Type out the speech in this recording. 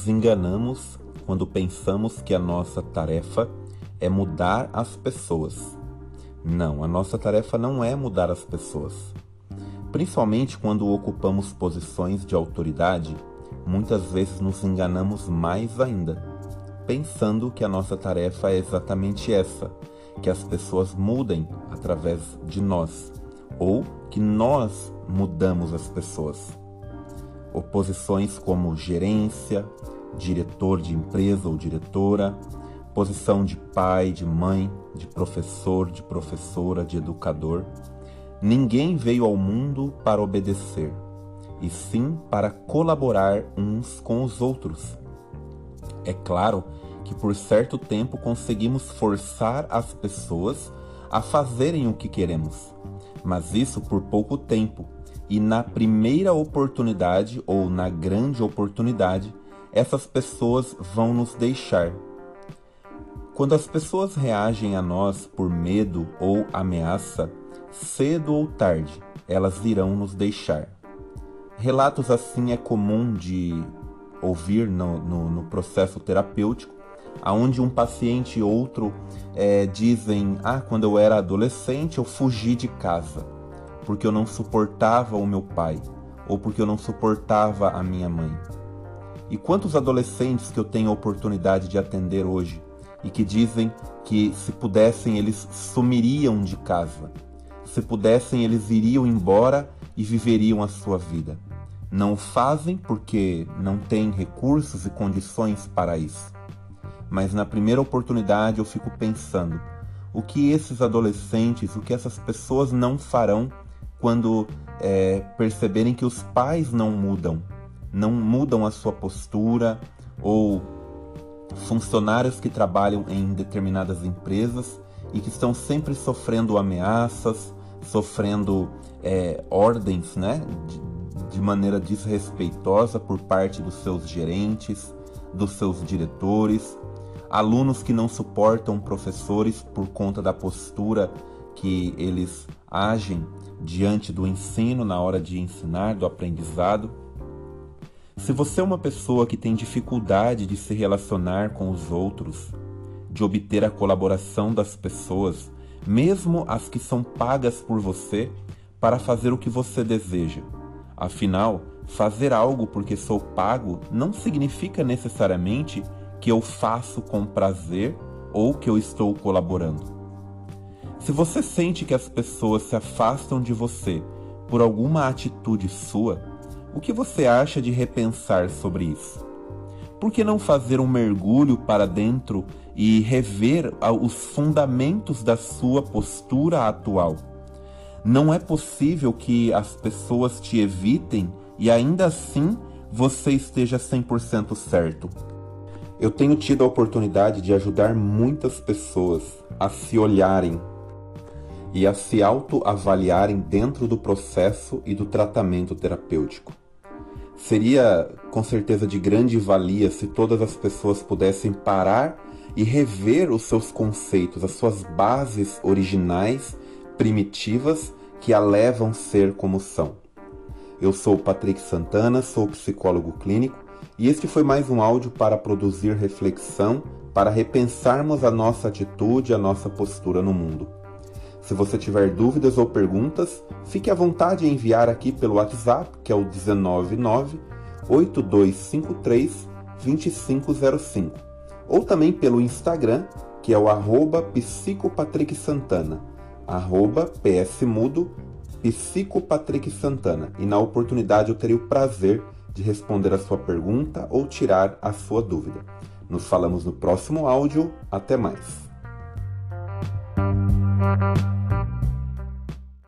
nos enganamos quando pensamos que a nossa tarefa é mudar as pessoas. Não, a nossa tarefa não é mudar as pessoas. Principalmente quando ocupamos posições de autoridade, muitas vezes nos enganamos mais ainda, pensando que a nossa tarefa é exatamente essa: que as pessoas mudem através de nós, ou que nós mudamos as pessoas. Oposições como gerência, diretor de empresa ou diretora, posição de pai, de mãe, de professor, de professora, de educador. Ninguém veio ao mundo para obedecer, e sim para colaborar uns com os outros. É claro que por certo tempo conseguimos forçar as pessoas a fazerem o que queremos, mas isso por pouco tempo, e na primeira oportunidade ou na grande oportunidade, essas pessoas vão nos deixar quando as pessoas reagem a nós por medo ou ameaça, cedo ou tarde, elas irão nos deixar. Relatos assim é comum de ouvir no, no, no processo terapêutico, aonde um paciente e outro é, dizem: Ah, quando eu era adolescente eu fugi de casa porque eu não suportava o meu pai ou porque eu não suportava a minha mãe. E quantos adolescentes que eu tenho a oportunidade de atender hoje e que dizem que se pudessem eles sumiriam de casa, se pudessem eles iriam embora e viveriam a sua vida. Não o fazem porque não têm recursos e condições para isso. Mas na primeira oportunidade eu fico pensando: o que esses adolescentes, o que essas pessoas não farão quando é, perceberem que os pais não mudam, não mudam a sua postura ou funcionários que trabalham em determinadas empresas e que estão sempre sofrendo ameaças, sofrendo é, ordens né, de, de maneira desrespeitosa por parte dos seus gerentes, dos seus diretores, alunos que não suportam professores por conta da postura que eles agem diante do ensino, na hora de ensinar, do aprendizado. Se você é uma pessoa que tem dificuldade de se relacionar com os outros, de obter a colaboração das pessoas, mesmo as que são pagas por você, para fazer o que você deseja. Afinal, fazer algo porque sou pago não significa necessariamente que eu faço com prazer ou que eu estou colaborando. Se você sente que as pessoas se afastam de você por alguma atitude sua, o que você acha de repensar sobre isso? Por que não fazer um mergulho para dentro e rever os fundamentos da sua postura atual? Não é possível que as pessoas te evitem e ainda assim você esteja 100% certo. Eu tenho tido a oportunidade de ajudar muitas pessoas a se olharem e a se autoavaliarem dentro do processo e do tratamento terapêutico. Seria com certeza de grande valia se todas as pessoas pudessem parar e rever os seus conceitos, as suas bases originais, primitivas, que a levam ser como são. Eu sou Patrick Santana, sou psicólogo clínico e este foi mais um áudio para produzir reflexão, para repensarmos a nossa atitude, a nossa postura no mundo. Se você tiver dúvidas ou perguntas, fique à vontade em enviar aqui pelo WhatsApp, que é o 199 8253 2505, ou também pelo Instagram, que é o arroba psicopatricksantana, arroba psmudo psicopatricksantana. E na oportunidade eu terei o prazer de responder a sua pergunta ou tirar a sua dúvida. Nos falamos no próximo áudio. Até mais.